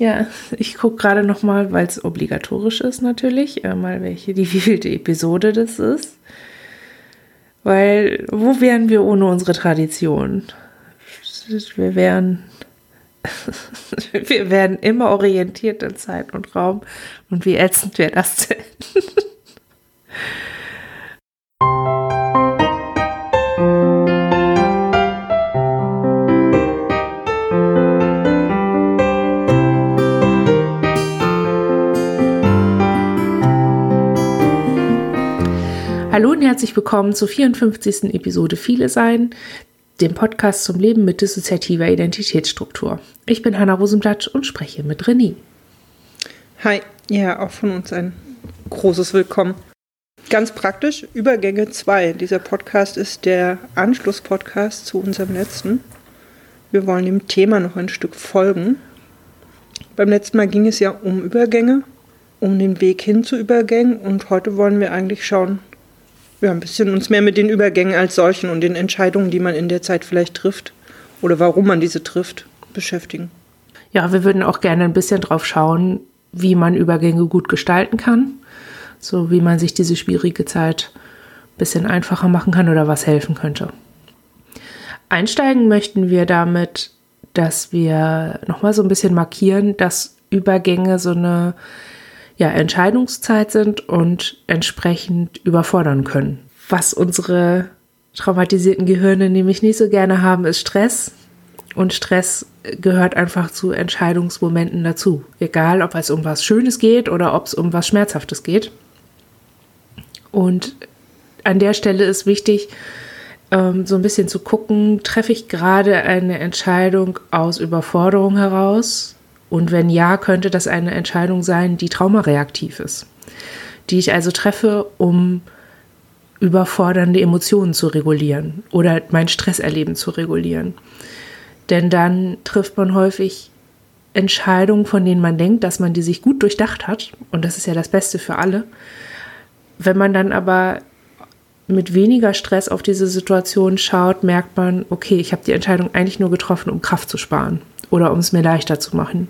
Ja, ich gucke gerade noch mal, weil es obligatorisch ist natürlich, äh, mal welche, die wievielte Episode das ist. Weil, wo wären wir ohne unsere Tradition? Wir wären, wir werden immer orientiert in Zeit und Raum. Und wie ätzend wäre das denn? Hallo und herzlich willkommen zur 54. Episode Viele Sein, dem Podcast zum Leben mit dissoziativer Identitätsstruktur. Ich bin Hanna Rosenblatt und spreche mit René. Hi, ja, auch von uns ein großes Willkommen. Ganz praktisch, Übergänge 2. Dieser Podcast ist der Anschlusspodcast zu unserem letzten. Wir wollen dem Thema noch ein Stück folgen. Beim letzten Mal ging es ja um Übergänge, um den Weg hin zu Übergängen und heute wollen wir eigentlich schauen, ja, ein bisschen uns mehr mit den Übergängen als solchen und den Entscheidungen, die man in der Zeit vielleicht trifft oder warum man diese trifft, beschäftigen. Ja, wir würden auch gerne ein bisschen drauf schauen, wie man Übergänge gut gestalten kann, so wie man sich diese schwierige Zeit ein bisschen einfacher machen kann oder was helfen könnte. Einsteigen möchten wir damit, dass wir nochmal so ein bisschen markieren, dass Übergänge so eine ja, Entscheidungszeit sind und entsprechend überfordern können. Was unsere traumatisierten Gehirne nämlich nicht so gerne haben, ist Stress. Und Stress gehört einfach zu Entscheidungsmomenten dazu. Egal, ob es um was Schönes geht oder ob es um was Schmerzhaftes geht. Und an der Stelle ist wichtig, ähm, so ein bisschen zu gucken, treffe ich gerade eine Entscheidung aus Überforderung heraus und wenn ja, könnte das eine Entscheidung sein, die traumareaktiv ist, die ich also treffe, um überfordernde Emotionen zu regulieren oder mein Stresserleben zu regulieren. Denn dann trifft man häufig Entscheidungen, von denen man denkt, dass man die sich gut durchdacht hat. Und das ist ja das Beste für alle. Wenn man dann aber mit weniger Stress auf diese Situation schaut, merkt man, okay, ich habe die Entscheidung eigentlich nur getroffen, um Kraft zu sparen oder um es mir leichter zu machen,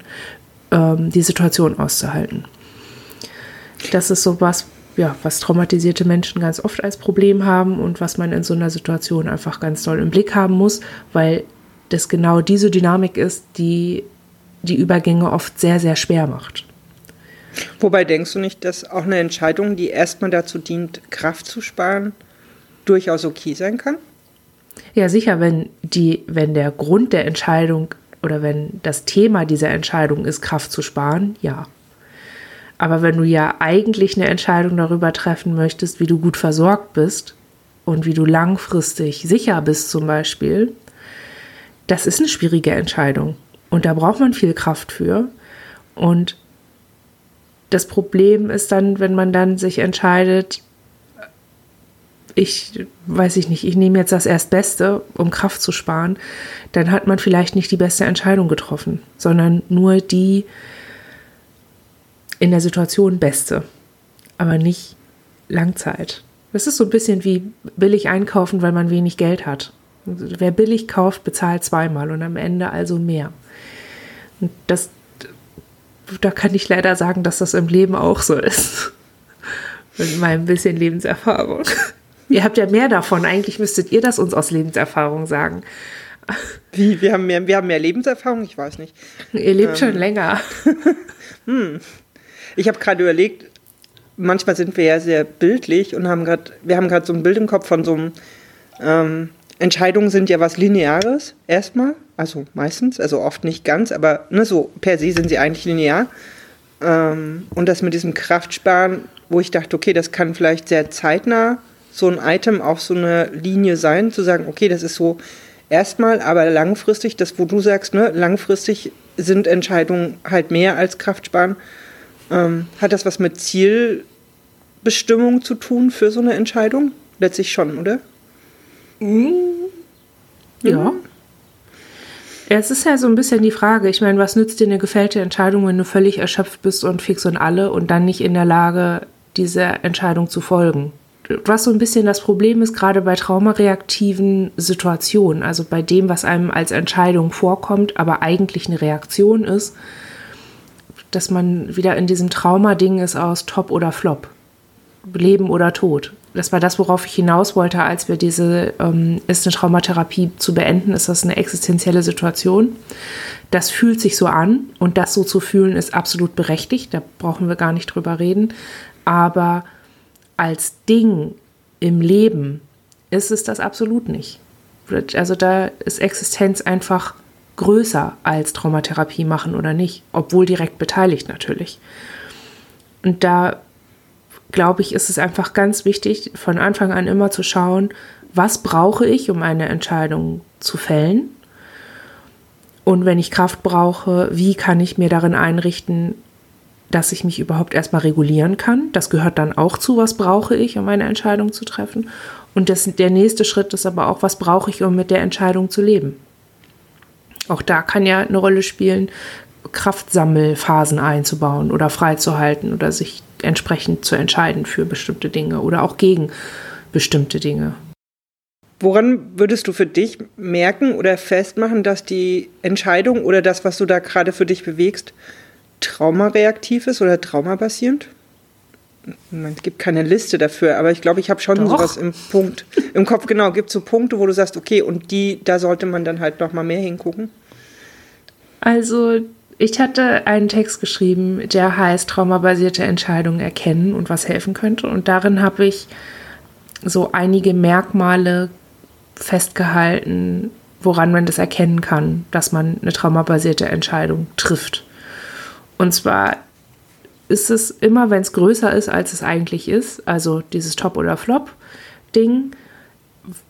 ähm, die Situation auszuhalten. Das ist so was, ja, was traumatisierte Menschen ganz oft als Problem haben und was man in so einer Situation einfach ganz doll im Blick haben muss, weil das genau diese Dynamik ist, die die Übergänge oft sehr, sehr schwer macht. Wobei denkst du nicht, dass auch eine Entscheidung, die erstmal dazu dient, Kraft zu sparen, durchaus okay sein kann? Ja, sicher, wenn die, wenn der Grund der Entscheidung oder wenn das Thema dieser Entscheidung ist, Kraft zu sparen, ja. Aber wenn du ja eigentlich eine Entscheidung darüber treffen möchtest, wie du gut versorgt bist und wie du langfristig sicher bist zum Beispiel, das ist eine schwierige Entscheidung. Und da braucht man viel Kraft für. Und das Problem ist dann, wenn man dann sich entscheidet, ich weiß ich nicht, ich nehme jetzt das Erstbeste, um Kraft zu sparen, dann hat man vielleicht nicht die beste Entscheidung getroffen, sondern nur die in der Situation beste, aber nicht Langzeit. Das ist so ein bisschen wie billig einkaufen, weil man wenig Geld hat. Wer billig kauft, bezahlt zweimal und am Ende also mehr. Und das, da kann ich leider sagen, dass das im Leben auch so ist. Mit meinem bisschen Lebenserfahrung. Ihr habt ja mehr davon. Eigentlich müsstet ihr das uns aus Lebenserfahrung sagen. Wie? Wir haben mehr, wir haben mehr Lebenserfahrung? Ich weiß nicht. Ihr lebt ähm. schon länger. hm. Ich habe gerade überlegt, manchmal sind wir ja sehr bildlich und haben gerade, wir haben gerade so ein Bild im Kopf von so einem, ähm, Entscheidungen sind ja was Lineares erstmal, also meistens, also oft nicht ganz, aber ne, so per se sind sie eigentlich linear. Ähm, und das mit diesem Kraftsparen, wo ich dachte, okay, das kann vielleicht sehr zeitnah so ein Item auf so eine Linie sein, zu sagen, okay, das ist so erstmal, aber langfristig, das, wo du sagst, ne, langfristig sind Entscheidungen halt mehr als Kraftsparen. Ähm, hat das was mit Zielbestimmung zu tun für so eine Entscheidung? Letztlich schon, oder? Mhm. Ja. Es ist ja so ein bisschen die Frage, ich meine, was nützt dir eine gefällte Entscheidung, wenn du völlig erschöpft bist und fix und alle und dann nicht in der Lage, dieser Entscheidung zu folgen? Was so ein bisschen das Problem ist, gerade bei traumareaktiven Situationen, also bei dem, was einem als Entscheidung vorkommt, aber eigentlich eine Reaktion ist, dass man wieder in diesem Trauma-Ding ist aus Top oder Flop. Leben oder Tod. Das war das, worauf ich hinaus wollte, als wir diese ähm, ist eine Traumatherapie zu beenden, ist das eine existenzielle Situation. Das fühlt sich so an und das so zu fühlen ist absolut berechtigt, da brauchen wir gar nicht drüber reden. Aber als Ding im Leben ist es das absolut nicht. Also da ist Existenz einfach größer als Traumatherapie machen oder nicht, obwohl direkt beteiligt natürlich. Und da glaube ich, ist es einfach ganz wichtig, von Anfang an immer zu schauen, was brauche ich, um eine Entscheidung zu fällen. Und wenn ich Kraft brauche, wie kann ich mir darin einrichten, dass ich mich überhaupt erstmal regulieren kann. Das gehört dann auch zu, was brauche ich, um eine Entscheidung zu treffen. Und das, der nächste Schritt ist aber auch, was brauche ich, um mit der Entscheidung zu leben. Auch da kann ja eine Rolle spielen, Kraftsammelphasen einzubauen oder freizuhalten oder sich entsprechend zu entscheiden für bestimmte Dinge oder auch gegen bestimmte Dinge. Woran würdest du für dich merken oder festmachen, dass die Entscheidung oder das, was du da gerade für dich bewegst, traumareaktiv ist oder traumabasierend? Es gibt keine Liste dafür, aber ich glaube, ich habe schon Doch. sowas im Punkt im Kopf. Genau, gibt so Punkte, wo du sagst, okay, und die, da sollte man dann halt noch mal mehr hingucken. Also ich hatte einen Text geschrieben, der heißt Traumabasierte Entscheidungen erkennen und was helfen könnte. Und darin habe ich so einige Merkmale festgehalten, woran man das erkennen kann, dass man eine traumabasierte Entscheidung trifft. Und zwar ist es immer, wenn es größer ist, als es eigentlich ist, also dieses Top- oder Flop-Ding.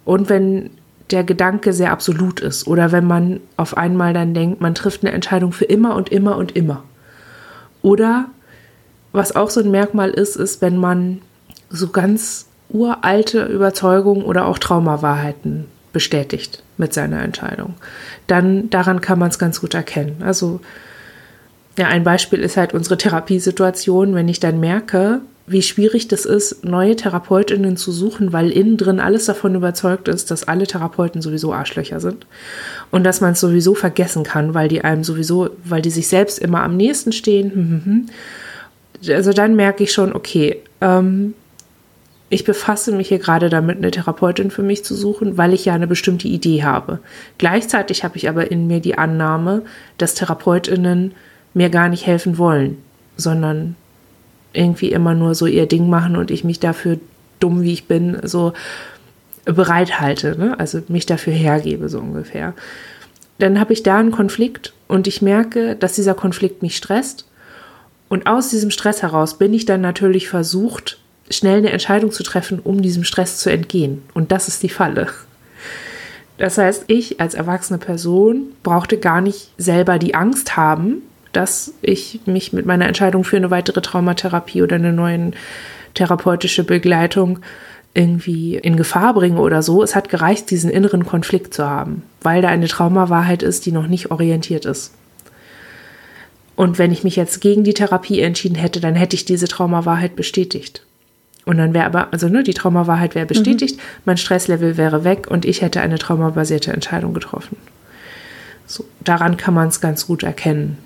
Und wenn der Gedanke sehr absolut ist oder wenn man auf einmal dann denkt, man trifft eine Entscheidung für immer und immer und immer. Oder was auch so ein Merkmal ist, ist, wenn man so ganz uralte Überzeugungen oder auch Traumawahrheiten bestätigt mit seiner Entscheidung. Dann daran kann man es ganz gut erkennen. Also ja, ein Beispiel ist halt unsere Therapiesituation, wenn ich dann merke, wie schwierig das ist, neue Therapeutinnen zu suchen, weil innen drin alles davon überzeugt ist, dass alle Therapeuten sowieso Arschlöcher sind und dass man es sowieso vergessen kann, weil die einem sowieso, weil die sich selbst immer am nächsten stehen. Hm, hm, hm. Also dann merke ich schon, okay, ähm, ich befasse mich hier gerade damit, eine Therapeutin für mich zu suchen, weil ich ja eine bestimmte Idee habe. Gleichzeitig habe ich aber in mir die Annahme, dass Therapeutinnen mir gar nicht helfen wollen, sondern irgendwie immer nur so ihr Ding machen und ich mich dafür dumm, wie ich bin, so bereithalte, ne? also mich dafür hergebe, so ungefähr. Dann habe ich da einen Konflikt und ich merke, dass dieser Konflikt mich stresst. Und aus diesem Stress heraus bin ich dann natürlich versucht, schnell eine Entscheidung zu treffen, um diesem Stress zu entgehen. Und das ist die Falle. Das heißt, ich als erwachsene Person brauchte gar nicht selber die Angst haben, dass ich mich mit meiner Entscheidung für eine weitere Traumatherapie oder eine neue therapeutische Begleitung irgendwie in Gefahr bringe oder so. Es hat gereicht, diesen inneren Konflikt zu haben, weil da eine Traumawahrheit ist, die noch nicht orientiert ist. Und wenn ich mich jetzt gegen die Therapie entschieden hätte, dann hätte ich diese Traumawahrheit bestätigt. Und dann wäre aber, also ne, die Traumawahrheit wäre bestätigt, mhm. mein Stresslevel wäre weg und ich hätte eine traumabasierte Entscheidung getroffen. So, daran kann man es ganz gut erkennen.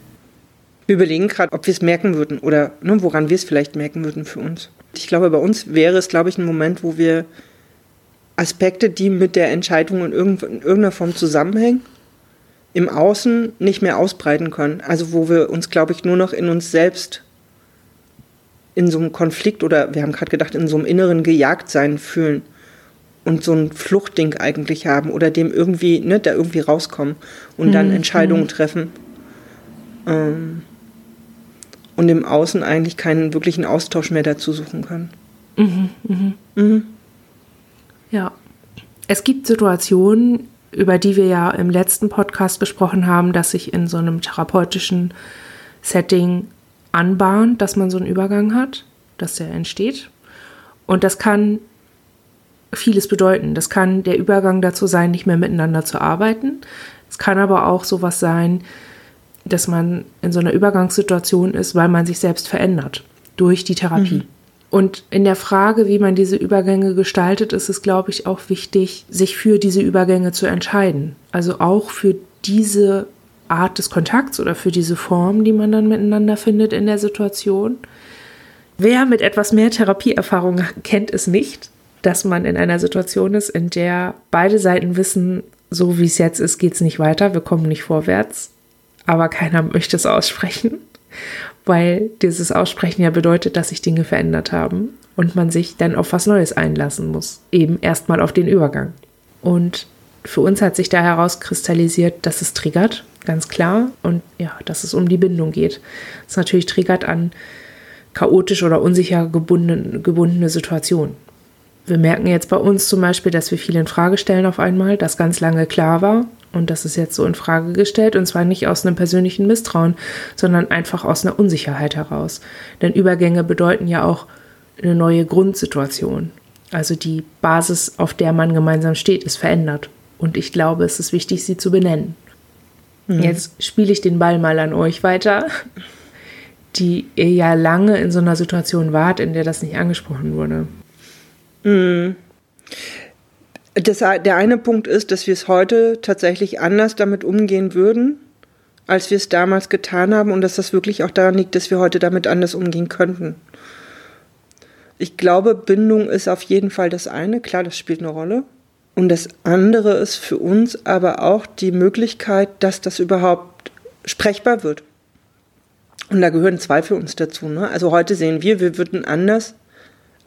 Wir überlegen gerade, ob wir es merken würden oder ne, woran wir es vielleicht merken würden für uns. Ich glaube, bei uns wäre es, glaube ich, ein Moment, wo wir Aspekte, die mit der Entscheidung in, irgendeiner Form zusammenhängen, im Außen nicht mehr ausbreiten können. Also wo wir uns, glaube ich, nur noch in uns selbst in so einem Konflikt oder wir haben gerade gedacht, in so einem inneren Gejagtsein fühlen und so ein Fluchtding eigentlich haben oder dem irgendwie, ne, da irgendwie rauskommen und dann mhm. Entscheidungen mhm. treffen. Ähm, und im Außen eigentlich keinen wirklichen Austausch mehr dazu suchen kann. Mhm, mhm. Mhm. Ja. Es gibt Situationen, über die wir ja im letzten Podcast gesprochen haben, dass sich in so einem therapeutischen Setting anbahnt, dass man so einen Übergang hat, dass der entsteht. Und das kann vieles bedeuten. Das kann der Übergang dazu sein, nicht mehr miteinander zu arbeiten. Es kann aber auch sowas sein, dass man in so einer Übergangssituation ist, weil man sich selbst verändert durch die Therapie. Mhm. Und in der Frage, wie man diese Übergänge gestaltet, ist es, glaube ich, auch wichtig, sich für diese Übergänge zu entscheiden. Also auch für diese Art des Kontakts oder für diese Form, die man dann miteinander findet in der Situation. Wer mit etwas mehr Therapieerfahrung kennt es nicht, dass man in einer Situation ist, in der beide Seiten wissen, so wie es jetzt ist, geht es nicht weiter, wir kommen nicht vorwärts, aber keiner möchte es aussprechen, weil dieses Aussprechen ja bedeutet, dass sich Dinge verändert haben und man sich dann auf was Neues einlassen muss, eben erstmal auf den Übergang. Und für uns hat sich da herauskristallisiert, dass es triggert, ganz klar, und ja, dass es um die Bindung geht. Es natürlich triggert an chaotisch oder unsicher gebundene, gebundene Situationen. Wir merken jetzt bei uns zum Beispiel, dass wir viel in Frage stellen auf einmal, das ganz lange klar war und das ist jetzt so in Frage gestellt und zwar nicht aus einem persönlichen Misstrauen, sondern einfach aus einer Unsicherheit heraus. Denn Übergänge bedeuten ja auch eine neue Grundsituation. Also die Basis, auf der man gemeinsam steht, ist verändert. Und ich glaube, es ist wichtig, sie zu benennen. Mhm. Jetzt spiele ich den Ball mal an euch weiter, die ihr ja lange in so einer Situation wart, in der das nicht angesprochen wurde. Mhm. Das, der eine Punkt ist, dass wir es heute tatsächlich anders damit umgehen würden, als wir es damals getan haben und dass das wirklich auch daran liegt, dass wir heute damit anders umgehen könnten. Ich glaube, Bindung ist auf jeden Fall das eine, klar, das spielt eine Rolle. Und das andere ist für uns aber auch die Möglichkeit, dass das überhaupt sprechbar wird. Und da gehören zwei für uns dazu. Ne? Also heute sehen wir, wir würden anders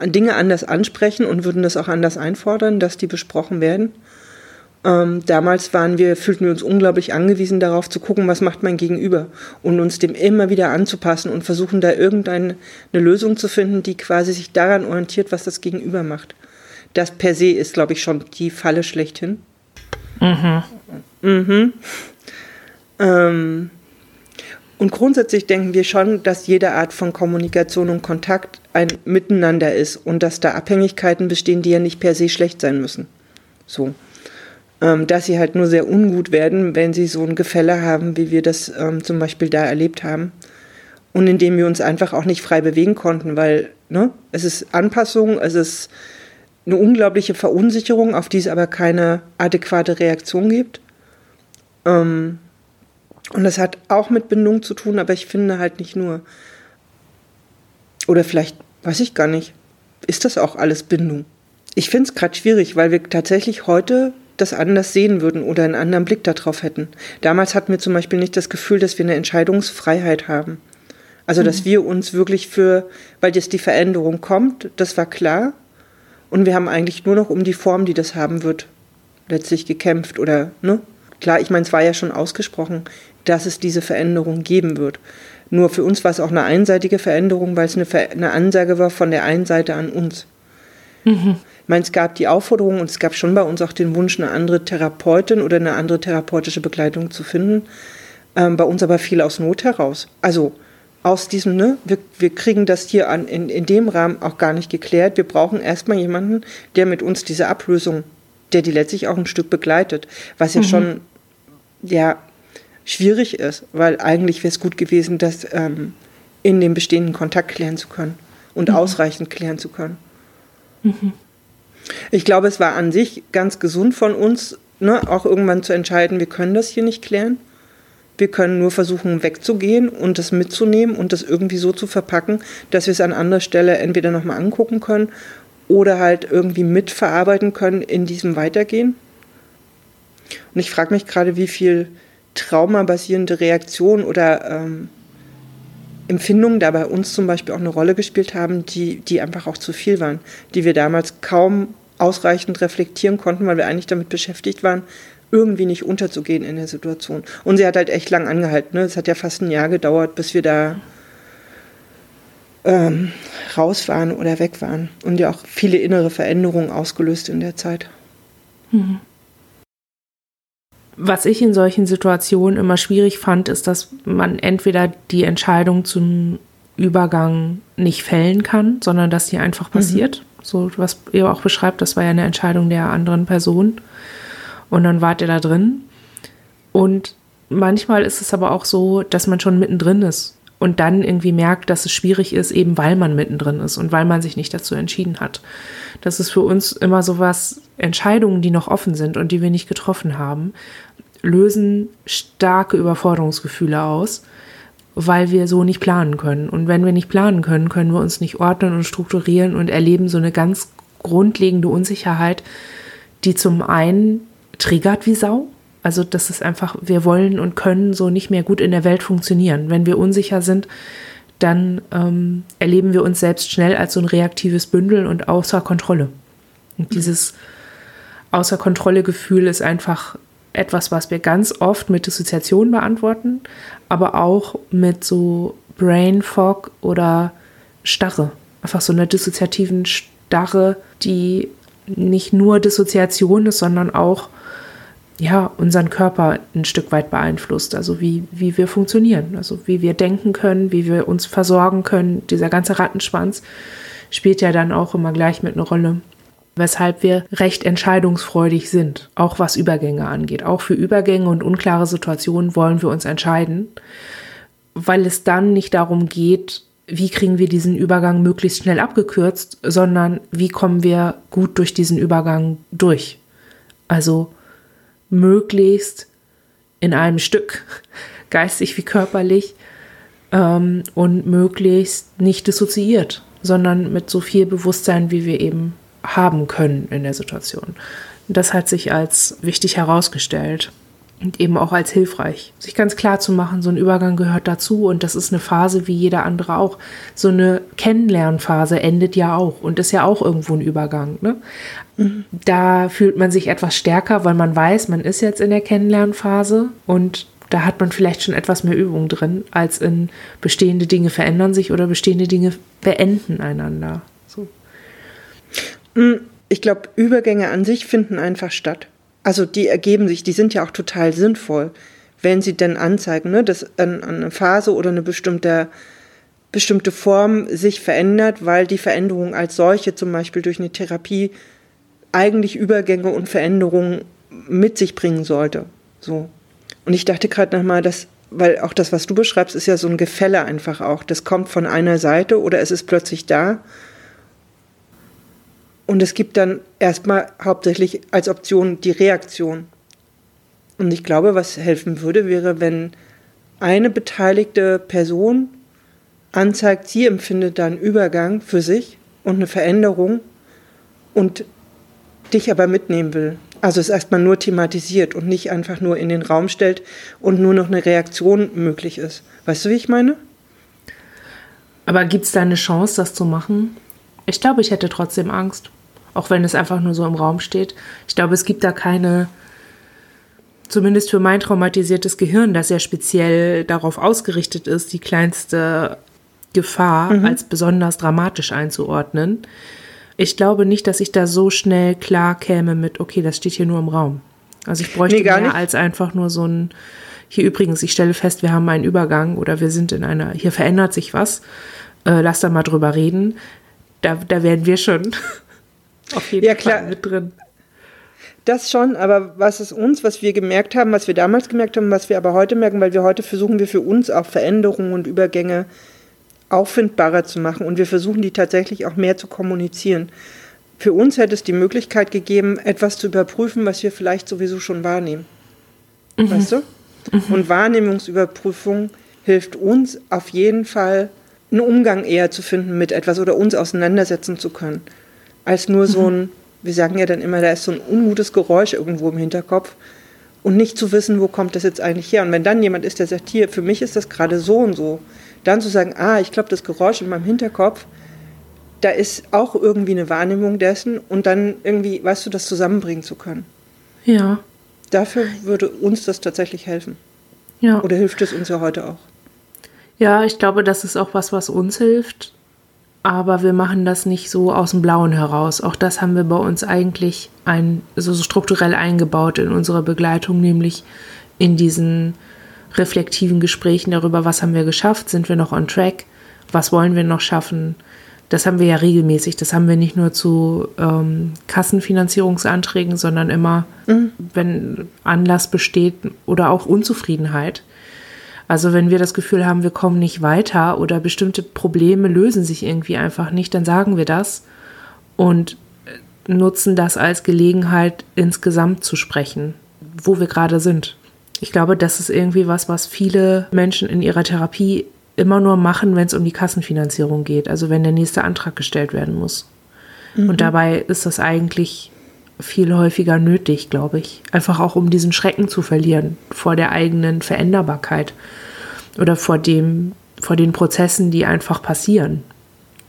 Dinge anders ansprechen und würden das auch anders einfordern, dass die besprochen werden. Ähm, damals waren wir, fühlten wir uns unglaublich angewiesen darauf zu gucken, was macht mein Gegenüber und uns dem immer wieder anzupassen und versuchen da irgendeine Lösung zu finden, die quasi sich daran orientiert, was das Gegenüber macht. Das per se ist, glaube ich, schon die Falle schlechthin. Mhm. Mhm. Ähm, und grundsätzlich denken wir schon, dass jede Art von Kommunikation und Kontakt ein Miteinander ist und dass da Abhängigkeiten bestehen, die ja nicht per se schlecht sein müssen. So. Ähm, dass sie halt nur sehr ungut werden, wenn sie so ein Gefälle haben, wie wir das ähm, zum Beispiel da erlebt haben. Und indem wir uns einfach auch nicht frei bewegen konnten, weil ne, es ist Anpassung, es ist eine unglaubliche Verunsicherung, auf die es aber keine adäquate Reaktion gibt. Ähm, und das hat auch mit Bindung zu tun, aber ich finde halt nicht nur. Oder vielleicht, weiß ich gar nicht, ist das auch alles Bindung? Ich finde es gerade schwierig, weil wir tatsächlich heute das anders sehen würden oder einen anderen Blick darauf hätten. Damals hatten wir zum Beispiel nicht das Gefühl, dass wir eine Entscheidungsfreiheit haben. Also, dass mhm. wir uns wirklich für, weil jetzt die Veränderung kommt, das war klar. Und wir haben eigentlich nur noch um die Form, die das haben wird, letztlich gekämpft oder, ne? Klar, ich meine, es war ja schon ausgesprochen, dass es diese Veränderung geben wird. Nur für uns war es auch eine einseitige Veränderung, weil es eine, Ver eine Ansage war von der einen Seite an uns. Mhm. Ich meine, es gab die Aufforderung und es gab schon bei uns auch den Wunsch, eine andere Therapeutin oder eine andere therapeutische Begleitung zu finden. Ähm, bei uns aber viel aus Not heraus. Also aus diesem, ne, wir, wir kriegen das hier an, in, in dem Rahmen auch gar nicht geklärt. Wir brauchen erstmal jemanden, der mit uns diese Ablösung, der die letztlich auch ein Stück begleitet, was ja mhm. schon ja schwierig ist, weil eigentlich wäre es gut gewesen, das ähm, in dem bestehenden Kontakt klären zu können und mhm. ausreichend klären zu können. Mhm. Ich glaube, es war an sich ganz gesund von uns, ne, auch irgendwann zu entscheiden, wir können das hier nicht klären. Wir können nur versuchen, wegzugehen und das mitzunehmen und das irgendwie so zu verpacken, dass wir es an anderer Stelle entweder nochmal angucken können oder halt irgendwie mitverarbeiten können in diesem Weitergehen. Und ich frage mich gerade, wie viel traumabasierende Reaktionen oder ähm, Empfindungen da bei uns zum Beispiel auch eine Rolle gespielt haben, die, die einfach auch zu viel waren, die wir damals kaum ausreichend reflektieren konnten, weil wir eigentlich damit beschäftigt waren, irgendwie nicht unterzugehen in der Situation. Und sie hat halt echt lang angehalten. Ne? Es hat ja fast ein Jahr gedauert, bis wir da ähm, raus waren oder weg waren. Und ja auch viele innere Veränderungen ausgelöst in der Zeit. Mhm. Was ich in solchen Situationen immer schwierig fand, ist, dass man entweder die Entscheidung zum Übergang nicht fällen kann, sondern dass die einfach mhm. passiert. Mhm. So, was ihr auch beschreibt, das war ja eine Entscheidung der anderen Person. Und dann wart ihr da drin. Und manchmal ist es aber auch so, dass man schon mittendrin ist und dann irgendwie merkt, dass es schwierig ist, eben weil man mittendrin ist und weil man sich nicht dazu entschieden hat. Das ist für uns immer so was, Entscheidungen, die noch offen sind und die wir nicht getroffen haben, lösen starke Überforderungsgefühle aus, weil wir so nicht planen können. Und wenn wir nicht planen können, können wir uns nicht ordnen und strukturieren und erleben so eine ganz grundlegende Unsicherheit, die zum einen triggert wie Sau. Also das ist einfach, wir wollen und können so nicht mehr gut in der Welt funktionieren. Wenn wir unsicher sind, dann ähm, erleben wir uns selbst schnell als so ein reaktives Bündel und außer Kontrolle. Und dieses außer Kontrolle Gefühl ist einfach etwas, was wir ganz oft mit Dissoziation beantworten, aber auch mit so Brain Fog oder Starre. Einfach so einer dissoziativen Starre, die nicht nur Dissoziation ist, sondern auch ja, unseren Körper ein Stück weit beeinflusst, also wie, wie wir funktionieren, also wie wir denken können, wie wir uns versorgen können. Dieser ganze Rattenschwanz spielt ja dann auch immer gleich mit einer Rolle weshalb wir recht entscheidungsfreudig sind, auch was Übergänge angeht. Auch für Übergänge und unklare Situationen wollen wir uns entscheiden, weil es dann nicht darum geht, wie kriegen wir diesen Übergang möglichst schnell abgekürzt, sondern wie kommen wir gut durch diesen Übergang durch. Also möglichst in einem Stück, geistig wie körperlich, ähm, und möglichst nicht dissoziiert, sondern mit so viel Bewusstsein, wie wir eben haben können in der Situation. Das hat sich als wichtig herausgestellt und eben auch als hilfreich. Sich ganz klar zu machen, so ein Übergang gehört dazu und das ist eine Phase wie jeder andere auch. So eine Kennenlernphase endet ja auch und ist ja auch irgendwo ein Übergang. Ne? Mhm. Da fühlt man sich etwas stärker, weil man weiß, man ist jetzt in der Kennenlernphase und da hat man vielleicht schon etwas mehr Übung drin, als in bestehende Dinge verändern sich oder bestehende Dinge beenden einander. So. Hm, ich glaube, Übergänge an sich finden einfach statt. Also die ergeben sich, die sind ja auch total sinnvoll, wenn sie denn anzeigen, ne, dass eine Phase oder eine bestimmte, bestimmte Form sich verändert, weil die Veränderung als solche, zum Beispiel durch eine Therapie, eigentlich Übergänge und Veränderungen mit sich bringen sollte. So. Und ich dachte gerade nochmal, dass, weil auch das, was du beschreibst, ist ja so ein Gefälle einfach auch. Das kommt von einer Seite oder es ist plötzlich da und es gibt dann erstmal hauptsächlich als Option die Reaktion. Und ich glaube, was helfen würde, wäre, wenn eine beteiligte Person anzeigt, sie empfindet da einen Übergang für sich und eine Veränderung und dich aber mitnehmen will. Also es erstmal nur thematisiert und nicht einfach nur in den Raum stellt und nur noch eine Reaktion möglich ist. Weißt du, wie ich meine? Aber gibt es da eine Chance, das zu machen? Ich glaube, ich hätte trotzdem Angst auch wenn es einfach nur so im Raum steht. Ich glaube, es gibt da keine, zumindest für mein traumatisiertes Gehirn, das ja speziell darauf ausgerichtet ist, die kleinste Gefahr mhm. als besonders dramatisch einzuordnen. Ich glaube nicht, dass ich da so schnell klar käme mit, okay, das steht hier nur im Raum. Also ich bräuchte nee, mehr nicht. als einfach nur so ein, hier übrigens, ich stelle fest, wir haben einen Übergang oder wir sind in einer, hier verändert sich was, äh, lass da mal drüber reden. Da, da werden wir schon auf jeden ja, klar. Fall mit drin. Das schon, aber was ist uns, was wir gemerkt haben, was wir damals gemerkt haben, was wir aber heute merken, weil wir heute versuchen wir für uns auch Veränderungen und Übergänge auffindbarer zu machen und wir versuchen die tatsächlich auch mehr zu kommunizieren. Für uns hätte es die Möglichkeit gegeben, etwas zu überprüfen, was wir vielleicht sowieso schon wahrnehmen. Mhm. Weißt du? Mhm. Und Wahrnehmungsüberprüfung hilft uns auf jeden Fall, einen Umgang eher zu finden mit etwas oder uns auseinandersetzen zu können als nur so ein, wir sagen ja dann immer, da ist so ein ungutes Geräusch irgendwo im Hinterkopf und nicht zu wissen, wo kommt das jetzt eigentlich her. Und wenn dann jemand ist, der sagt, hier, für mich ist das gerade so und so, dann zu sagen, ah, ich glaube, das Geräusch in meinem Hinterkopf, da ist auch irgendwie eine Wahrnehmung dessen und dann irgendwie, weißt du, das zusammenbringen zu können. Ja. Dafür würde uns das tatsächlich helfen. Ja. Oder hilft es uns ja heute auch? Ja, ich glaube, das ist auch was, was uns hilft aber wir machen das nicht so aus dem Blauen heraus. Auch das haben wir bei uns eigentlich ein, so strukturell eingebaut in unserer Begleitung, nämlich in diesen reflektiven Gesprächen darüber, was haben wir geschafft, sind wir noch on track, was wollen wir noch schaffen. Das haben wir ja regelmäßig. Das haben wir nicht nur zu ähm, Kassenfinanzierungsanträgen, sondern immer, mhm. wenn Anlass besteht oder auch Unzufriedenheit, also wenn wir das Gefühl haben, wir kommen nicht weiter oder bestimmte Probleme lösen sich irgendwie einfach nicht, dann sagen wir das und nutzen das als Gelegenheit, insgesamt zu sprechen, wo wir gerade sind. Ich glaube, das ist irgendwie was, was viele Menschen in ihrer Therapie immer nur machen, wenn es um die Kassenfinanzierung geht, also wenn der nächste Antrag gestellt werden muss. Mhm. Und dabei ist das eigentlich viel häufiger nötig, glaube ich. Einfach auch, um diesen Schrecken zu verlieren vor der eigenen Veränderbarkeit oder vor dem, vor den Prozessen, die einfach passieren.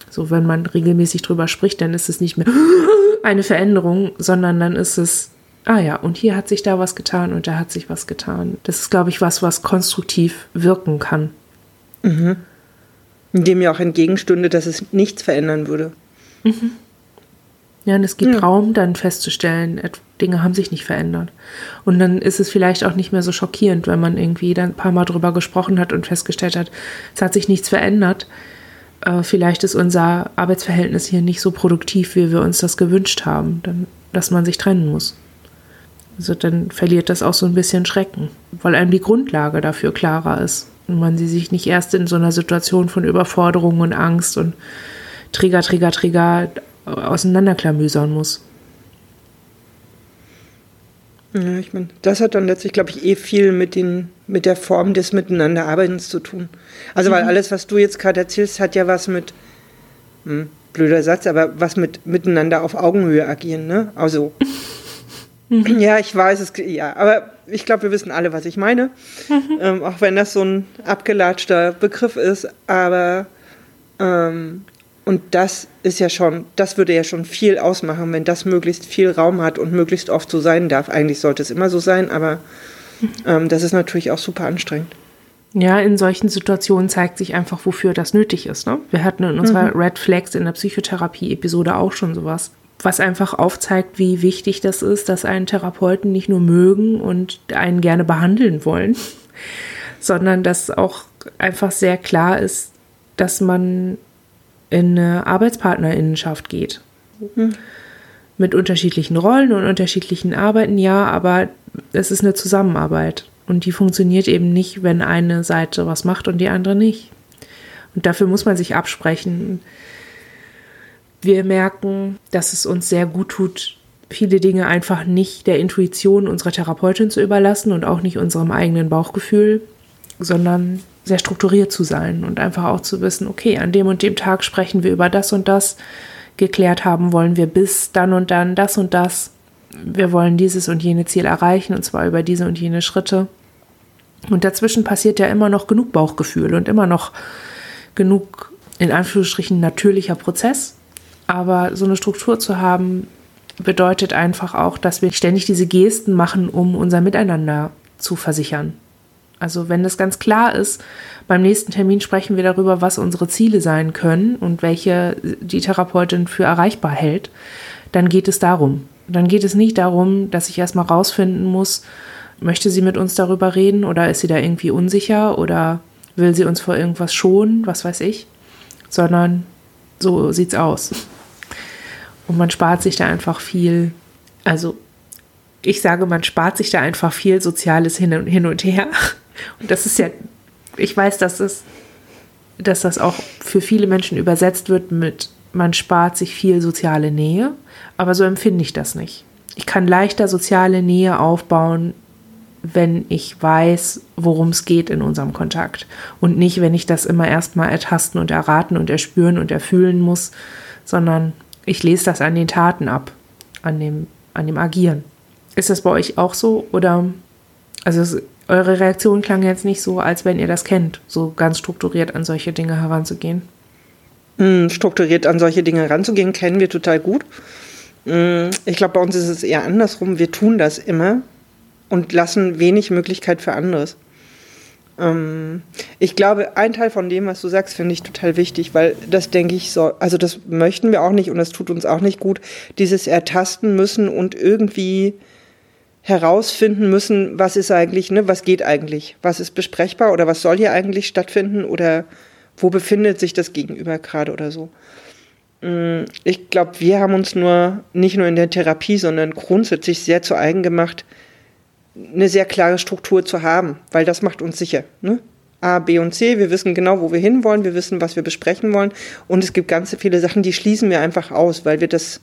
So, wenn man regelmäßig drüber spricht, dann ist es nicht mehr eine Veränderung, sondern dann ist es, ah ja, und hier hat sich da was getan und da hat sich was getan. Das ist, glaube ich, was, was konstruktiv wirken kann. Mhm. Dem ja auch entgegenstünde, dass es nichts verändern würde. Mhm. Ja, und es gibt ja. Raum, dann festzustellen, Dinge haben sich nicht verändert. Und dann ist es vielleicht auch nicht mehr so schockierend, wenn man irgendwie dann ein paar Mal drüber gesprochen hat und festgestellt hat, es hat sich nichts verändert. Äh, vielleicht ist unser Arbeitsverhältnis hier nicht so produktiv, wie wir uns das gewünscht haben, dann, dass man sich trennen muss. Also dann verliert das auch so ein bisschen Schrecken, weil einem die Grundlage dafür klarer ist und man sie sich nicht erst in so einer Situation von Überforderung und Angst und Trigger, Trigger, Trigger auseinanderklamüsern muss. Ja, ich meine, das hat dann letztlich, glaube ich, eh viel mit, den, mit der Form des Miteinanderarbeitens zu tun. Also, mhm. weil alles, was du jetzt gerade erzählst, hat ja was mit, hm, blöder Satz, aber was mit miteinander auf Augenhöhe agieren, ne? Also, mhm. ja, ich weiß es, ja, aber ich glaube, wir wissen alle, was ich meine. Mhm. Ähm, auch wenn das so ein abgelatschter Begriff ist, aber ähm, und das ist ja schon, das würde ja schon viel ausmachen, wenn das möglichst viel Raum hat und möglichst oft so sein darf. Eigentlich sollte es immer so sein, aber ähm, das ist natürlich auch super anstrengend. Ja, in solchen Situationen zeigt sich einfach, wofür das nötig ist. Ne? Wir hatten in unserer mhm. Red Flags in der Psychotherapie-Episode auch schon sowas, was einfach aufzeigt, wie wichtig das ist, dass einen Therapeuten nicht nur mögen und einen gerne behandeln wollen, sondern dass auch einfach sehr klar ist, dass man in eine Arbeitspartnerinnenschaft geht. Mhm. Mit unterschiedlichen Rollen und unterschiedlichen Arbeiten, ja, aber es ist eine Zusammenarbeit. Und die funktioniert eben nicht, wenn eine Seite was macht und die andere nicht. Und dafür muss man sich absprechen. Wir merken, dass es uns sehr gut tut, viele Dinge einfach nicht der Intuition unserer Therapeutin zu überlassen und auch nicht unserem eigenen Bauchgefühl, sondern sehr strukturiert zu sein und einfach auch zu wissen, okay, an dem und dem Tag sprechen wir über das und das, geklärt haben wollen wir bis dann und dann das und das. Wir wollen dieses und jene Ziel erreichen und zwar über diese und jene Schritte. Und dazwischen passiert ja immer noch genug Bauchgefühl und immer noch genug, in Anführungsstrichen, natürlicher Prozess. Aber so eine Struktur zu haben, bedeutet einfach auch, dass wir ständig diese Gesten machen, um unser Miteinander zu versichern. Also wenn das ganz klar ist, beim nächsten Termin sprechen wir darüber, was unsere Ziele sein können und welche die Therapeutin für erreichbar hält, dann geht es darum. Dann geht es nicht darum, dass ich erstmal rausfinden muss, möchte sie mit uns darüber reden oder ist sie da irgendwie unsicher oder will sie uns vor irgendwas schonen, was weiß ich, sondern so sieht's aus. Und man spart sich da einfach viel, also ich sage, man spart sich da einfach viel Soziales hin und, hin und her und das ist ja, ich weiß, dass es, dass das auch für viele Menschen übersetzt wird mit, man spart sich viel soziale Nähe, aber so empfinde ich das nicht. Ich kann leichter soziale Nähe aufbauen, wenn ich weiß, worum es geht in unserem Kontakt. Und nicht, wenn ich das immer erstmal ertasten und erraten und erspüren und erfühlen muss, sondern ich lese das an den Taten ab, an dem, an dem Agieren. Ist das bei euch auch so? Oder also eure Reaktion klang jetzt nicht so, als wenn ihr das kennt, so ganz strukturiert an solche Dinge heranzugehen. Mm, strukturiert an solche Dinge heranzugehen, kennen wir total gut. Mm, ich glaube, bei uns ist es eher andersrum. Wir tun das immer und lassen wenig Möglichkeit für anderes. Ähm, ich glaube, ein Teil von dem, was du sagst, finde ich total wichtig, weil das denke ich so, also das möchten wir auch nicht und das tut uns auch nicht gut, dieses Ertasten müssen und irgendwie herausfinden müssen, was ist eigentlich, ne, was geht eigentlich, was ist besprechbar oder was soll hier eigentlich stattfinden oder wo befindet sich das Gegenüber gerade oder so. Mm, ich glaube, wir haben uns nur nicht nur in der Therapie, sondern grundsätzlich sehr zu eigen gemacht, eine sehr klare Struktur zu haben, weil das macht uns sicher. Ne? A, B und C, wir wissen genau, wo wir hinwollen, wir wissen, was wir besprechen wollen und es gibt ganz viele Sachen, die schließen wir einfach aus, weil wir das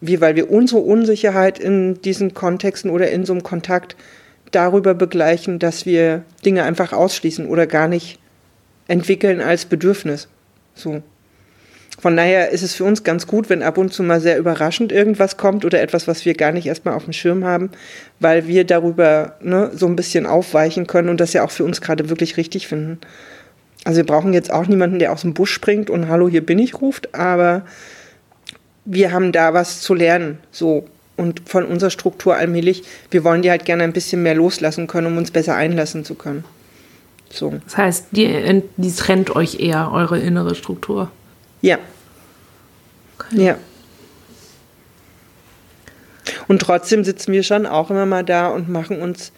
wie weil wir unsere Unsicherheit in diesen Kontexten oder in so einem Kontakt darüber begleichen, dass wir Dinge einfach ausschließen oder gar nicht entwickeln als Bedürfnis. So. Von daher ist es für uns ganz gut, wenn ab und zu mal sehr überraschend irgendwas kommt oder etwas, was wir gar nicht erstmal auf dem Schirm haben, weil wir darüber ne, so ein bisschen aufweichen können und das ja auch für uns gerade wirklich richtig finden. Also wir brauchen jetzt auch niemanden, der aus dem Busch springt und Hallo, hier bin ich ruft, aber wir haben da was zu lernen, so. Und von unserer Struktur allmählich, wir wollen die halt gerne ein bisschen mehr loslassen können, um uns besser einlassen zu können. So. Das heißt, die, die trennt euch eher, eure innere Struktur. Ja. Okay. Ja. Und trotzdem sitzen wir schon auch immer mal da und machen uns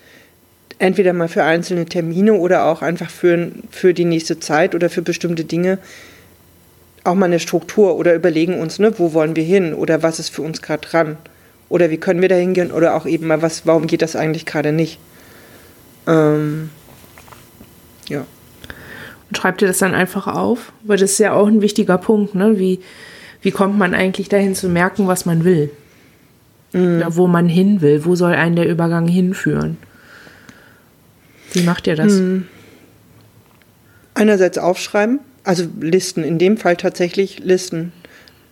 entweder mal für einzelne Termine oder auch einfach für, für die nächste Zeit oder für bestimmte Dinge auch mal eine Struktur oder überlegen uns, ne, wo wollen wir hin oder was ist für uns gerade dran oder wie können wir da hingehen oder auch eben mal, was, warum geht das eigentlich gerade nicht. Ähm, ja. Und schreibt ihr das dann einfach auf? Weil das ist ja auch ein wichtiger Punkt, ne? Wie, wie kommt man eigentlich dahin zu merken, was man will? Mhm. Oder wo man hin will? Wo soll einen der Übergang hinführen? Wie macht ihr das? Mhm. Einerseits aufschreiben, also Listen, in dem Fall tatsächlich Listen.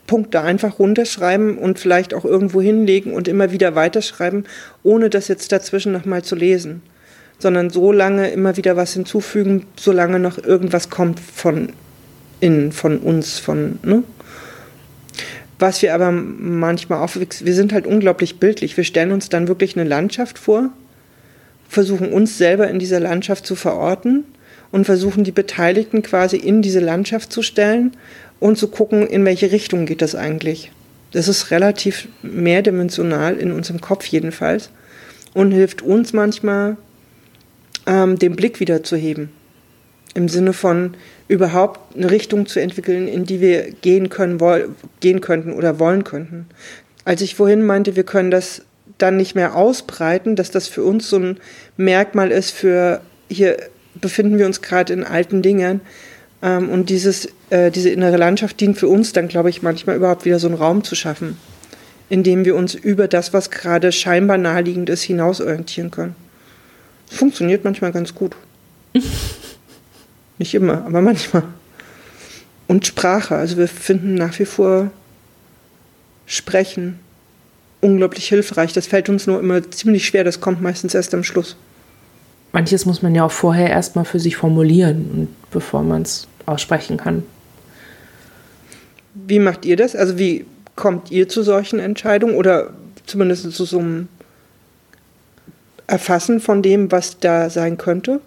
Punkte einfach runterschreiben und vielleicht auch irgendwo hinlegen und immer wieder weiterschreiben, ohne das jetzt dazwischen nochmal zu lesen sondern so lange immer wieder was hinzufügen, solange noch irgendwas kommt von innen, von uns, von, ne? Was wir aber manchmal auch, wir sind halt unglaublich bildlich. Wir stellen uns dann wirklich eine Landschaft vor, versuchen uns selber in dieser Landschaft zu verorten und versuchen die Beteiligten quasi in diese Landschaft zu stellen und zu gucken, in welche Richtung geht das eigentlich. Das ist relativ mehrdimensional in unserem Kopf jedenfalls und hilft uns manchmal ähm, den Blick wieder zu heben. Im Sinne von überhaupt eine Richtung zu entwickeln, in die wir gehen können, gehen könnten oder wollen könnten. Als ich vorhin meinte, wir können das dann nicht mehr ausbreiten, dass das für uns so ein Merkmal ist für hier befinden wir uns gerade in alten Dingen ähm, und dieses, äh, diese innere Landschaft dient für uns dann, glaube ich, manchmal überhaupt wieder so einen Raum zu schaffen, in dem wir uns über das, was gerade scheinbar naheliegend ist, hinaus orientieren können. Funktioniert manchmal ganz gut. Nicht immer, aber manchmal. Und Sprache. Also wir finden nach wie vor Sprechen unglaublich hilfreich. Das fällt uns nur immer ziemlich schwer. Das kommt meistens erst am Schluss. Manches muss man ja auch vorher erstmal für sich formulieren, bevor man es aussprechen kann. Wie macht ihr das? Also wie kommt ihr zu solchen Entscheidungen oder zumindest zu so einem Erfassen von dem, was da sein könnte?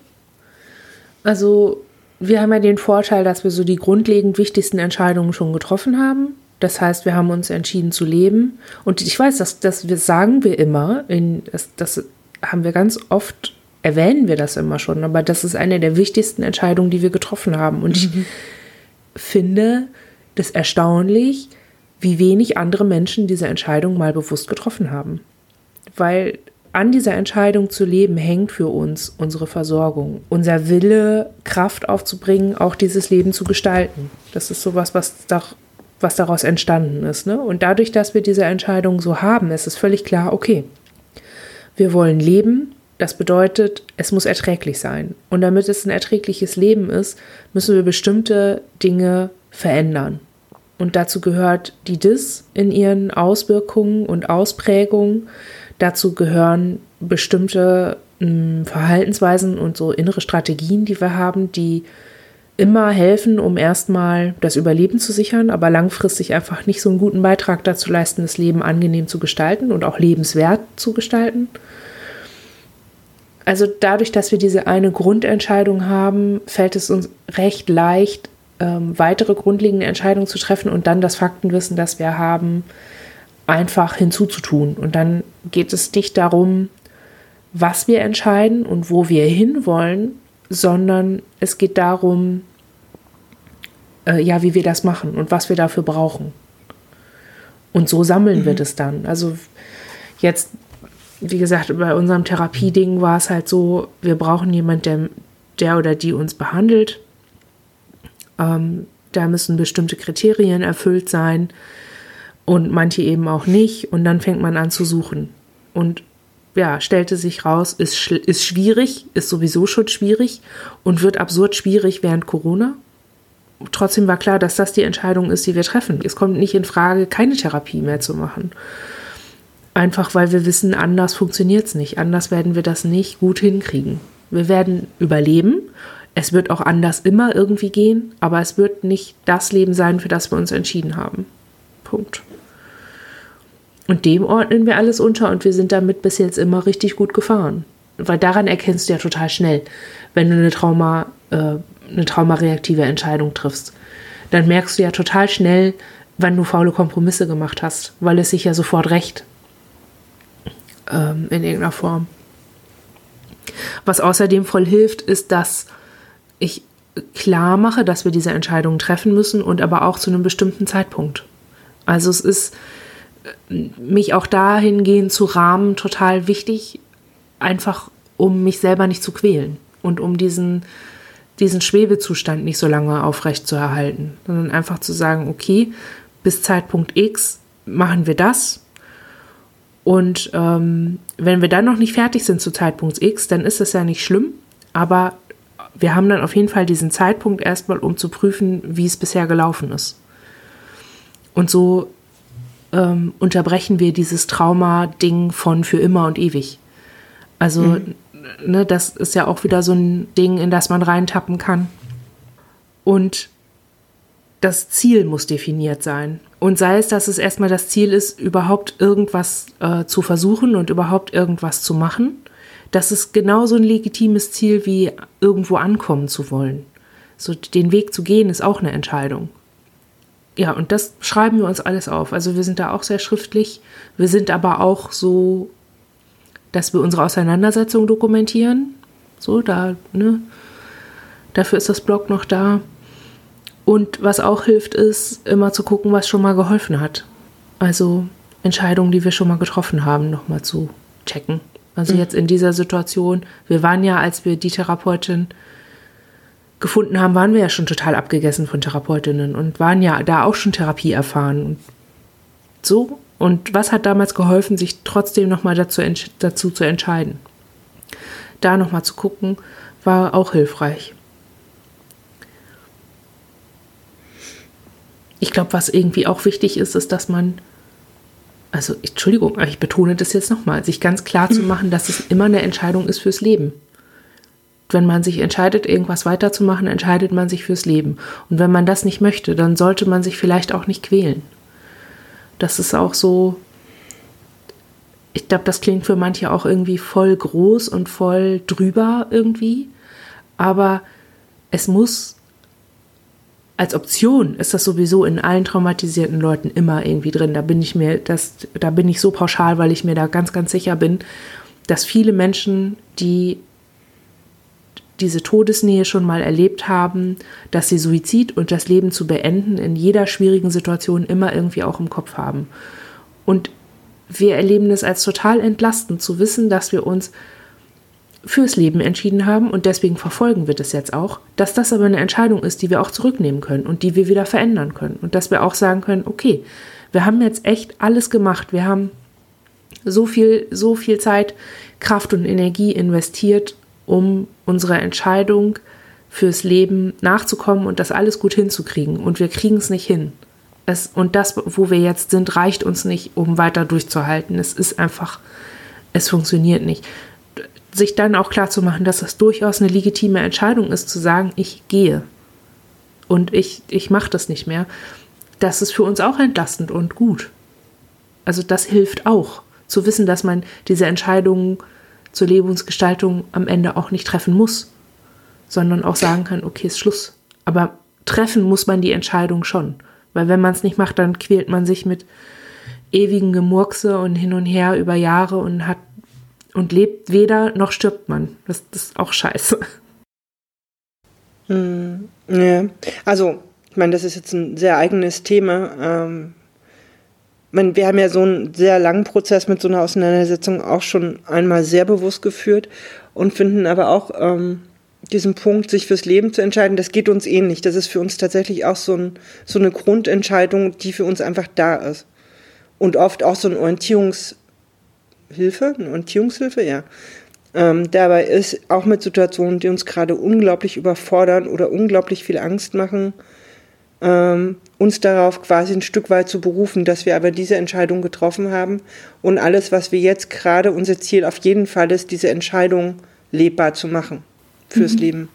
Also wir haben ja den Vorteil, dass wir so die grundlegend wichtigsten Entscheidungen schon getroffen haben. Das heißt, wir haben uns entschieden zu leben. Und ich weiß, dass, dass wir sagen wir immer, in, das, das haben wir ganz oft, erwähnen wir das immer schon, aber das ist eine der wichtigsten Entscheidungen, die wir getroffen haben. Und mhm. ich finde das erstaunlich, wie wenig andere Menschen diese Entscheidung mal bewusst getroffen haben. Weil an dieser Entscheidung zu leben hängt für uns unsere Versorgung, unser Wille, Kraft aufzubringen, auch dieses Leben zu gestalten. Das ist sowas, was, da, was daraus entstanden ist. Ne? Und dadurch, dass wir diese Entscheidung so haben, ist es völlig klar, okay, wir wollen leben. Das bedeutet, es muss erträglich sein. Und damit es ein erträgliches Leben ist, müssen wir bestimmte Dinge verändern. Und dazu gehört die DIS in ihren Auswirkungen und Ausprägungen. Dazu gehören bestimmte hm, Verhaltensweisen und so innere Strategien, die wir haben, die immer helfen, um erstmal das Überleben zu sichern, aber langfristig einfach nicht so einen guten Beitrag dazu leisten, das Leben angenehm zu gestalten und auch lebenswert zu gestalten. Also dadurch, dass wir diese eine Grundentscheidung haben, fällt es uns recht leicht, ähm, weitere grundlegende Entscheidungen zu treffen und dann das Faktenwissen, das wir haben, einfach hinzuzutun. Und dann geht es nicht darum, was wir entscheiden und wo wir hinwollen, sondern es geht darum, äh, ja, wie wir das machen und was wir dafür brauchen. Und so sammeln mhm. wir das dann. Also jetzt, wie gesagt, bei unserem Therapieding war es halt so, wir brauchen jemanden, der, der oder die uns behandelt. Ähm, da müssen bestimmte Kriterien erfüllt sein und manche eben auch nicht. Und dann fängt man an zu suchen. Und ja, stellte sich raus, ist, ist schwierig, ist sowieso schon schwierig und wird absurd schwierig während Corona. Trotzdem war klar, dass das die Entscheidung ist, die wir treffen. Es kommt nicht in Frage, keine Therapie mehr zu machen. Einfach weil wir wissen, anders funktioniert es nicht. Anders werden wir das nicht gut hinkriegen. Wir werden überleben. Es wird auch anders immer irgendwie gehen, aber es wird nicht das Leben sein, für das wir uns entschieden haben. Punkt. Und dem ordnen wir alles unter und wir sind damit bis jetzt immer richtig gut gefahren. Weil daran erkennst du ja total schnell, wenn du eine, Trauma, äh, eine traumareaktive Entscheidung triffst. Dann merkst du ja total schnell, wann du faule Kompromisse gemacht hast, weil es sich ja sofort rächt. Ähm, in irgendeiner Form. Was außerdem voll hilft, ist, dass ich klar mache, dass wir diese Entscheidungen treffen müssen und aber auch zu einem bestimmten Zeitpunkt. Also es ist mich auch dahingehend zu rahmen total wichtig, einfach um mich selber nicht zu quälen und um diesen, diesen Schwebezustand nicht so lange aufrecht zu erhalten, sondern einfach zu sagen, okay, bis Zeitpunkt X machen wir das. Und ähm, wenn wir dann noch nicht fertig sind zu Zeitpunkt X, dann ist das ja nicht schlimm, aber wir haben dann auf jeden Fall diesen Zeitpunkt erstmal, um zu prüfen, wie es bisher gelaufen ist. Und so ähm, unterbrechen wir dieses Trauma-Ding von für immer und ewig. Also, mhm. ne, das ist ja auch wieder so ein Ding, in das man reintappen kann. Und das Ziel muss definiert sein. Und sei es, dass es erstmal das Ziel ist, überhaupt irgendwas äh, zu versuchen und überhaupt irgendwas zu machen. Das ist genauso ein legitimes Ziel wie irgendwo ankommen zu wollen. So den Weg zu gehen ist auch eine Entscheidung ja, und das schreiben wir uns alles auf. Also wir sind da auch sehr schriftlich. Wir sind aber auch so, dass wir unsere Auseinandersetzung dokumentieren. So, da, ne? Dafür ist das Blog noch da. Und was auch hilft, ist immer zu gucken, was schon mal geholfen hat. Also Entscheidungen, die wir schon mal getroffen haben, nochmal zu checken. Also mhm. jetzt in dieser Situation, wir waren ja, als wir die Therapeutin gefunden haben, waren wir ja schon total abgegessen von Therapeutinnen und waren ja da auch schon Therapie erfahren. Und so. Und was hat damals geholfen, sich trotzdem nochmal dazu, dazu zu entscheiden? Da nochmal zu gucken, war auch hilfreich. Ich glaube, was irgendwie auch wichtig ist, ist, dass man, also Entschuldigung, ich betone das jetzt nochmal, sich ganz klar zu machen, dass es immer eine Entscheidung ist fürs Leben wenn man sich entscheidet, irgendwas weiterzumachen, entscheidet man sich fürs Leben. Und wenn man das nicht möchte, dann sollte man sich vielleicht auch nicht quälen. Das ist auch so, ich glaube, das klingt für manche auch irgendwie voll groß und voll drüber irgendwie. Aber es muss, als Option ist das sowieso in allen traumatisierten Leuten immer irgendwie drin. Da bin ich mir, das, da bin ich so pauschal, weil ich mir da ganz, ganz sicher bin, dass viele Menschen, die diese Todesnähe schon mal erlebt haben, dass sie Suizid und das Leben zu beenden in jeder schwierigen Situation immer irgendwie auch im Kopf haben. Und wir erleben es als total entlastend zu wissen, dass wir uns fürs Leben entschieden haben und deswegen verfolgen wir das jetzt auch, dass das aber eine Entscheidung ist, die wir auch zurücknehmen können und die wir wieder verändern können und dass wir auch sagen können, okay, wir haben jetzt echt alles gemacht, wir haben so viel, so viel Zeit, Kraft und Energie investiert, um unserer Entscheidung fürs Leben nachzukommen und das alles gut hinzukriegen. Und wir kriegen es nicht hin. Es, und das, wo wir jetzt sind, reicht uns nicht, um weiter durchzuhalten. Es ist einfach, es funktioniert nicht. Sich dann auch klar zu machen, dass das durchaus eine legitime Entscheidung ist, zu sagen, ich gehe und ich, ich mache das nicht mehr, das ist für uns auch entlastend und gut. Also das hilft auch, zu wissen, dass man diese Entscheidungen zur Lebensgestaltung am Ende auch nicht treffen muss, sondern auch sagen kann, okay, ist Schluss. Aber treffen muss man die Entscheidung schon, weil wenn man es nicht macht, dann quält man sich mit ewigen Gemurkse und hin und her über Jahre und hat und lebt weder noch stirbt man. Das, das ist auch scheiße. Hm, ja. Also, ich meine, das ist jetzt ein sehr eigenes Thema. Ähm, meine, wir haben ja so einen sehr langen Prozess mit so einer Auseinandersetzung auch schon einmal sehr bewusst geführt und finden aber auch ähm, diesen Punkt, sich fürs Leben zu entscheiden, das geht uns ähnlich. Das ist für uns tatsächlich auch so, ein, so eine Grundentscheidung, die für uns einfach da ist. Und oft auch so ein Orientierungspunkt Hilfe, eine Orientierungshilfe, ja. Ähm, dabei ist auch mit Situationen, die uns gerade unglaublich überfordern oder unglaublich viel Angst machen, ähm, uns darauf quasi ein Stück weit zu berufen, dass wir aber diese Entscheidung getroffen haben und alles, was wir jetzt gerade, unser Ziel auf jeden Fall ist, diese Entscheidung lebbar zu machen fürs mhm. Leben.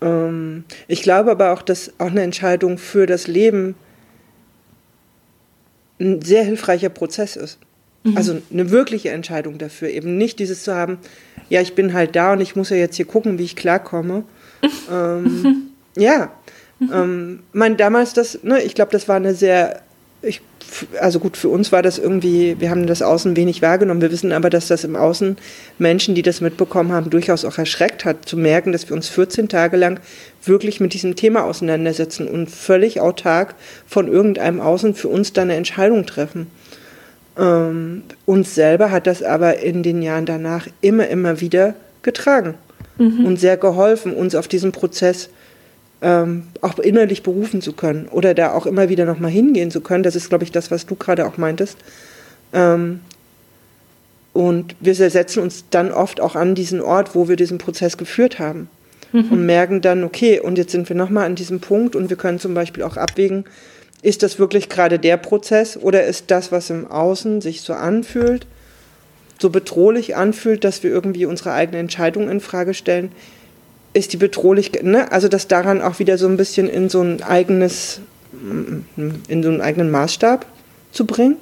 Ähm, ich glaube aber auch, dass auch eine Entscheidung für das Leben ein sehr hilfreicher Prozess ist. Mhm. Also eine wirkliche Entscheidung dafür, eben nicht dieses zu haben, ja, ich bin halt da und ich muss ja jetzt hier gucken, wie ich klarkomme. ähm, ja, ähm, mein damals das, ne, ich glaube, das war eine sehr, ich, also gut, für uns war das irgendwie, wir haben das Außen wenig wahrgenommen. Wir wissen aber, dass das im Außen Menschen, die das mitbekommen haben, durchaus auch erschreckt hat, zu merken, dass wir uns 14 Tage lang wirklich mit diesem Thema auseinandersetzen und völlig autark von irgendeinem Außen für uns dann eine Entscheidung treffen. Ähm, uns selber hat das aber in den Jahren danach immer, immer wieder getragen mhm. und sehr geholfen, uns auf diesen Prozess ähm, auch innerlich berufen zu können oder da auch immer wieder nochmal hingehen zu können. Das ist, glaube ich, das, was du gerade auch meintest. Ähm, und wir setzen uns dann oft auch an diesen Ort, wo wir diesen Prozess geführt haben. Mhm. Und merken dann, okay, und jetzt sind wir nochmal an diesem Punkt und wir können zum Beispiel auch abwägen, ist das wirklich gerade der Prozess oder ist das, was im Außen sich so anfühlt, so bedrohlich anfühlt, dass wir irgendwie unsere eigene Entscheidung in Frage stellen, ist die bedrohlich, ne? also das daran auch wieder so ein bisschen in so ein eigenes, in so einen eigenen Maßstab zu bringen.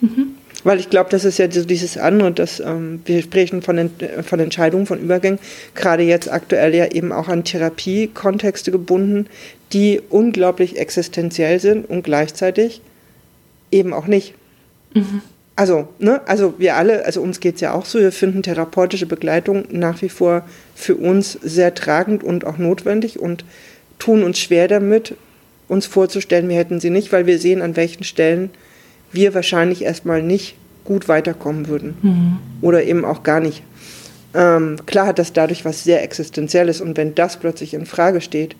Mhm. Weil ich glaube, das ist ja so dieses andere, dass ähm, wir sprechen von, den, von Entscheidungen, von Übergängen, gerade jetzt aktuell ja eben auch an Therapiekontexte gebunden, die unglaublich existenziell sind und gleichzeitig eben auch nicht. Mhm. Also, ne, also wir alle, also uns geht es ja auch so, wir finden therapeutische Begleitung nach wie vor für uns sehr tragend und auch notwendig und tun uns schwer damit, uns vorzustellen, wir hätten sie nicht, weil wir sehen, an welchen Stellen wir wahrscheinlich erstmal nicht gut weiterkommen würden. Mhm. Oder eben auch gar nicht. Ähm, klar hat das dadurch was sehr Existenzielles und wenn das plötzlich in Frage steht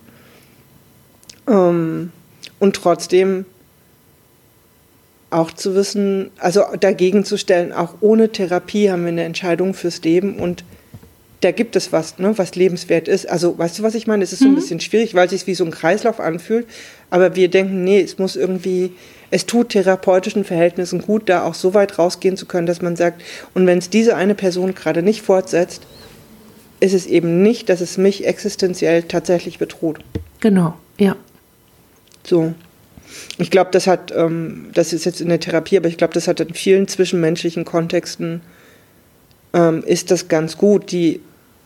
ähm, und trotzdem auch zu wissen, also dagegen zu stellen, auch ohne Therapie haben wir eine Entscheidung fürs Leben und da gibt es was, ne, was lebenswert ist. Also, weißt du, was ich meine? Es ist so ein mhm. bisschen schwierig, weil es sich wie so ein Kreislauf anfühlt. Aber wir denken, nee, es muss irgendwie, es tut therapeutischen Verhältnissen gut, da auch so weit rausgehen zu können, dass man sagt, und wenn es diese eine Person gerade nicht fortsetzt, ist es eben nicht, dass es mich existenziell tatsächlich bedroht. Genau, ja. So. Ich glaube, das hat, ähm, das ist jetzt in der Therapie, aber ich glaube, das hat in vielen zwischenmenschlichen Kontexten, ähm, ist das ganz gut, die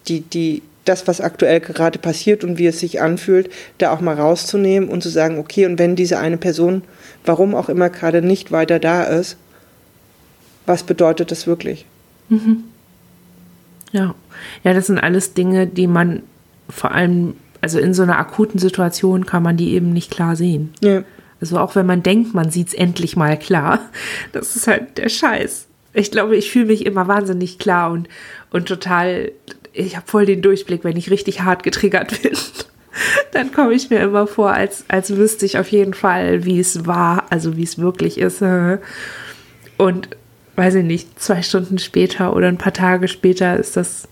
die, die, das, was aktuell gerade passiert und wie es sich anfühlt, da auch mal rauszunehmen und zu sagen, okay, und wenn diese eine Person, warum auch immer gerade nicht weiter da ist, was bedeutet das wirklich? Mhm. Ja. Ja, das sind alles Dinge, die man vor allem, also in so einer akuten Situation kann man die eben nicht klar sehen. Ja. Also auch wenn man denkt, man sieht es endlich mal klar, das ist halt der Scheiß. Ich glaube, ich fühle mich immer wahnsinnig klar und, und total ich habe voll den Durchblick, wenn ich richtig hart getriggert bin. Dann komme ich mir immer vor, als, als wüsste ich auf jeden Fall, wie es war, also wie es wirklich ist. Und weiß ich nicht, zwei Stunden später oder ein paar Tage später ist das,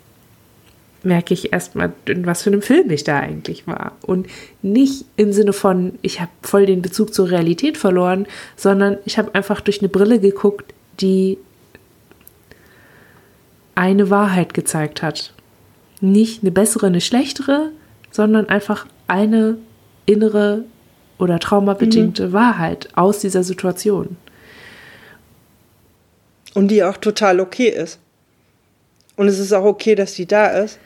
merke ich erstmal, in was für einem Film ich da eigentlich war. Und nicht im Sinne von, ich habe voll den Bezug zur Realität verloren, sondern ich habe einfach durch eine Brille geguckt, die eine Wahrheit gezeigt hat nicht eine bessere, eine schlechtere, sondern einfach eine innere oder traumabedingte mhm. Wahrheit aus dieser Situation. Und die auch total okay ist. Und es ist auch okay, dass die da ist.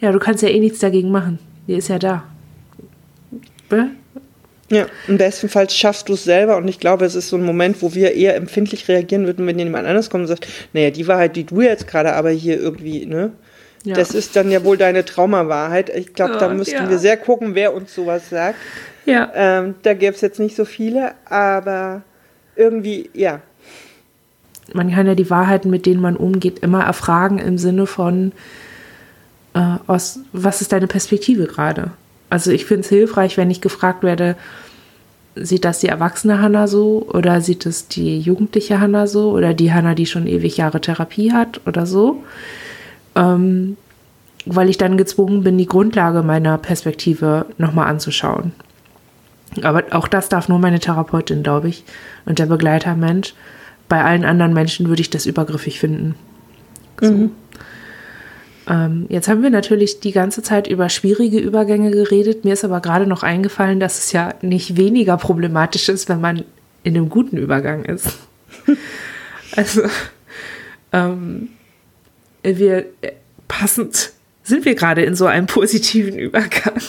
Ja, du kannst ja eh nichts dagegen machen. Die ist ja da. Ne? Ja, im besten Fall schaffst du es selber und ich glaube, es ist so ein Moment, wo wir eher empfindlich reagieren würden, wenn jemand anders kommt und sagt, naja, die Wahrheit, die du jetzt gerade aber hier irgendwie, ne, ja. Das ist dann ja wohl deine Traumawahrheit. Ich glaube, oh, da müssten ja. wir sehr gucken, wer uns sowas sagt. Ja. Ähm, da gäbe es jetzt nicht so viele, aber irgendwie, ja. Man kann ja die Wahrheiten, mit denen man umgeht, immer erfragen im Sinne von, äh, aus, was ist deine Perspektive gerade? Also ich finde es hilfreich, wenn ich gefragt werde, sieht das die erwachsene Hanna so oder sieht es die jugendliche Hanna so oder die Hanna, die schon ewig Jahre Therapie hat oder so. Ähm, weil ich dann gezwungen bin, die Grundlage meiner Perspektive nochmal anzuschauen. Aber auch das darf nur meine Therapeutin, glaube ich, und der Begleitermensch. Bei allen anderen Menschen würde ich das übergriffig finden. So. Mhm. Ähm, jetzt haben wir natürlich die ganze Zeit über schwierige Übergänge geredet. Mir ist aber gerade noch eingefallen, dass es ja nicht weniger problematisch ist, wenn man in einem guten Übergang ist. also, ähm, wir äh, passend sind wir gerade in so einem positiven Übergang.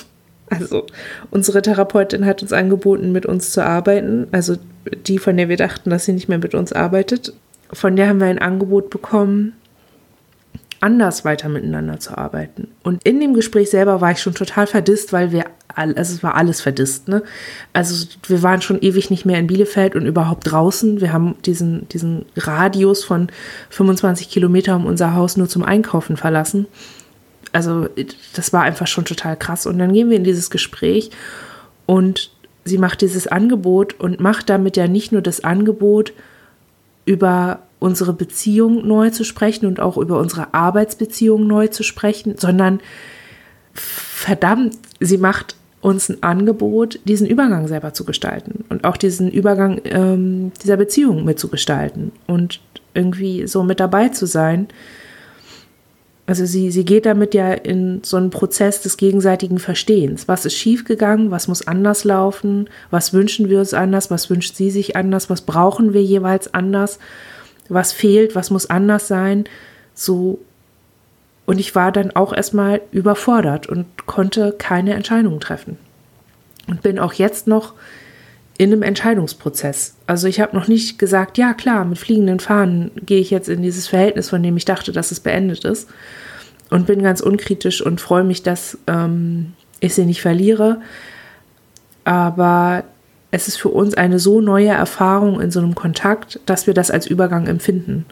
Also, unsere Therapeutin hat uns angeboten, mit uns zu arbeiten. Also, die, von der wir dachten, dass sie nicht mehr mit uns arbeitet. Von der haben wir ein Angebot bekommen, anders weiter miteinander zu arbeiten. Und in dem Gespräch selber war ich schon total verdisst, weil wir, also es war alles verdisst, ne? Also wir waren schon ewig nicht mehr in Bielefeld und überhaupt draußen. Wir haben diesen, diesen Radius von 25 Kilometer um unser Haus nur zum Einkaufen verlassen. Also das war einfach schon total krass. Und dann gehen wir in dieses Gespräch und sie macht dieses Angebot und macht damit ja nicht nur das Angebot über unsere Beziehung neu zu sprechen und auch über unsere Arbeitsbeziehung neu zu sprechen, sondern verdammt, sie macht uns ein Angebot, diesen Übergang selber zu gestalten und auch diesen Übergang ähm, dieser Beziehung mitzugestalten und irgendwie so mit dabei zu sein. Also sie, sie geht damit ja in so einen Prozess des gegenseitigen Verstehens. Was ist schiefgegangen? Was muss anders laufen? Was wünschen wir uns anders? Was wünscht sie sich anders? Was brauchen wir jeweils anders? Was fehlt, was muss anders sein. So. Und ich war dann auch erstmal überfordert und konnte keine Entscheidungen treffen. Und bin auch jetzt noch in einem Entscheidungsprozess. Also ich habe noch nicht gesagt, ja klar, mit fliegenden Fahnen gehe ich jetzt in dieses Verhältnis, von dem ich dachte, dass es beendet ist. Und bin ganz unkritisch und freue mich, dass ähm, ich sie nicht verliere. Aber es ist für uns eine so neue Erfahrung in so einem Kontakt, dass wir das als Übergang empfinden.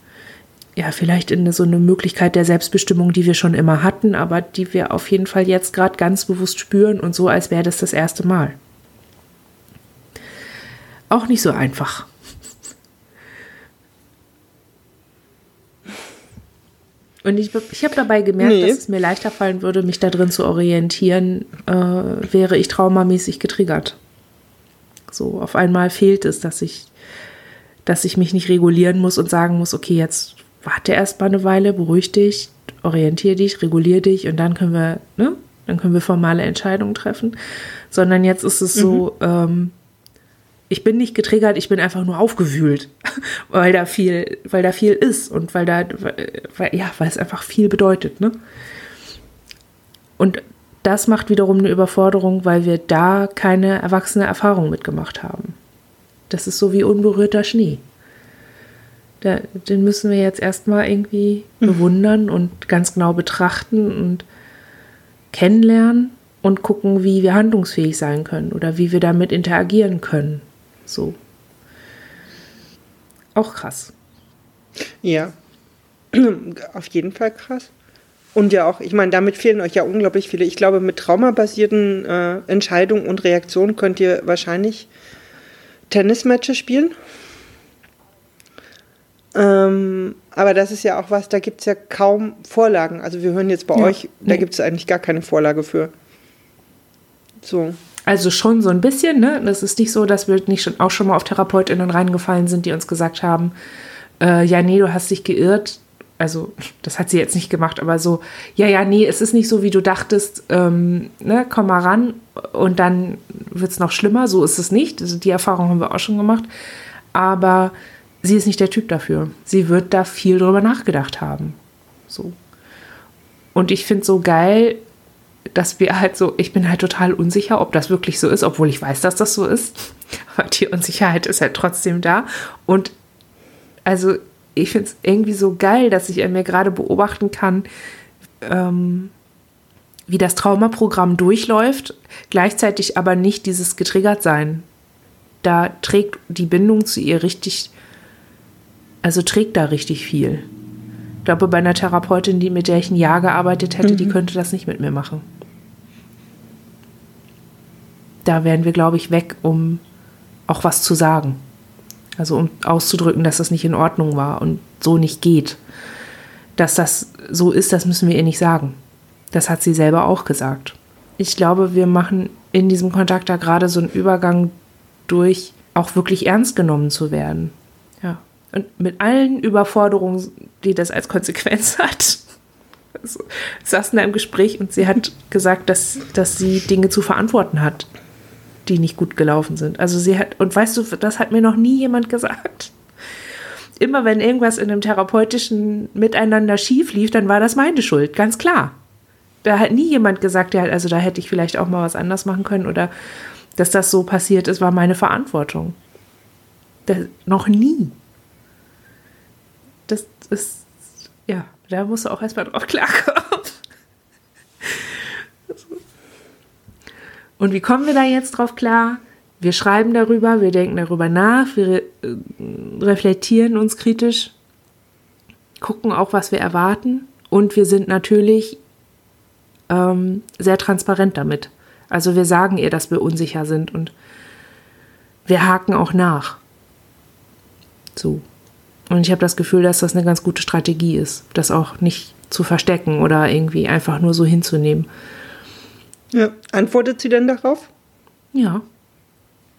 Ja, vielleicht in so eine Möglichkeit der Selbstbestimmung, die wir schon immer hatten, aber die wir auf jeden Fall jetzt gerade ganz bewusst spüren und so, als wäre das das erste Mal. Auch nicht so einfach. Und ich, ich habe dabei gemerkt, nee. dass es mir leichter fallen würde, mich da drin zu orientieren, äh, wäre ich traumamäßig getriggert. So auf einmal fehlt es, dass ich, dass ich mich nicht regulieren muss und sagen muss, okay, jetzt warte erst mal eine Weile, beruhig dich, orientiere dich, reguliere dich und dann können wir, ne, dann können wir formale Entscheidungen treffen. Sondern jetzt ist es mhm. so, ähm, ich bin nicht getriggert, ich bin einfach nur aufgewühlt, weil da viel, weil da viel ist und weil da, weil, ja, weil es einfach viel bedeutet, ne? Und das macht wiederum eine Überforderung, weil wir da keine erwachsene Erfahrung mitgemacht haben. Das ist so wie unberührter Schnee. Da, den müssen wir jetzt erstmal irgendwie mhm. bewundern und ganz genau betrachten und kennenlernen und gucken, wie wir handlungsfähig sein können oder wie wir damit interagieren können. So. Auch krass. Ja, auf jeden Fall krass. Und ja auch, ich meine, damit fehlen euch ja unglaublich viele. Ich glaube, mit traumabasierten äh, Entscheidungen und Reaktionen könnt ihr wahrscheinlich Tennismatches spielen. Ähm, aber das ist ja auch was, da gibt es ja kaum Vorlagen. Also wir hören jetzt bei ja, euch, da gibt es eigentlich gar keine Vorlage für. So. Also schon so ein bisschen, ne? Das ist nicht so, dass wir nicht schon auch schon mal auf TherapeutInnen reingefallen sind, die uns gesagt haben, äh, ja, nee, du hast dich geirrt, also das hat sie jetzt nicht gemacht, aber so, ja, ja, nee, es ist nicht so, wie du dachtest, ähm, ne, komm mal ran und dann wird es noch schlimmer, so ist es nicht. Also die Erfahrung haben wir auch schon gemacht. Aber sie ist nicht der Typ dafür. Sie wird da viel drüber nachgedacht haben. So. Und ich finde so geil, dass wir halt so, ich bin halt total unsicher, ob das wirklich so ist, obwohl ich weiß, dass das so ist. Aber die Unsicherheit ist halt trotzdem da. Und also ich finde es irgendwie so geil, dass ich an mir gerade beobachten kann, ähm, wie das Traumaprogramm durchläuft, gleichzeitig aber nicht dieses getriggert sein. Da trägt die Bindung zu ihr richtig, also trägt da richtig viel. Ich glaube, bei einer Therapeutin, die mit der ich ein Jahr gearbeitet hätte, mhm. die könnte das nicht mit mir machen. Da wären wir, glaube ich, weg, um auch was zu sagen. Also um auszudrücken, dass das nicht in Ordnung war und so nicht geht. Dass das so ist, das müssen wir ihr nicht sagen. Das hat sie selber auch gesagt. Ich glaube, wir machen in diesem Kontakt da gerade so einen Übergang durch, auch wirklich ernst genommen zu werden. Ja. Und mit allen Überforderungen, die das als Konsequenz hat. Also, saßen da im Gespräch und sie hat gesagt, dass, dass sie Dinge zu verantworten hat, die nicht gut gelaufen sind. Also sie hat, und weißt du, das hat mir noch nie jemand gesagt. Immer wenn irgendwas in einem therapeutischen Miteinander schief lief, dann war das meine Schuld, ganz klar. Da hat nie jemand gesagt, ja, also da hätte ich vielleicht auch mal was anders machen können oder dass das so passiert ist, war meine Verantwortung. Das, noch nie. Das ist, ja, da musst du auch erstmal drauf klarkommen. Und wie kommen wir da jetzt drauf klar? Wir schreiben darüber, wir denken darüber nach, wir äh, reflektieren uns kritisch, gucken auch, was wir erwarten und wir sind natürlich ähm, sehr transparent damit. Also wir sagen ihr, dass wir unsicher sind und wir haken auch nach. So. Und ich habe das Gefühl, dass das eine ganz gute Strategie ist, das auch nicht zu verstecken oder irgendwie einfach nur so hinzunehmen. Ja. Antwortet sie denn darauf? Ja.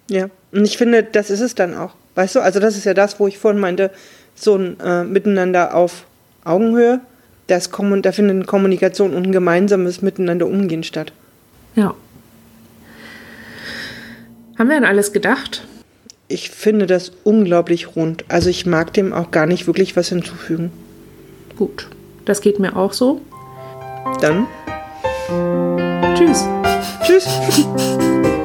Ja. Und ich finde, das ist es dann auch. Weißt du, also das ist ja das, wo ich vorhin meinte, so ein äh, Miteinander auf Augenhöhe, das da findet eine Kommunikation und ein gemeinsames Miteinander umgehen statt. Ja. Haben wir an alles gedacht? Ich finde das unglaublich rund. Also ich mag dem auch gar nicht wirklich was hinzufügen. Gut, das geht mir auch so. Dann. Tschüss. Tschüss.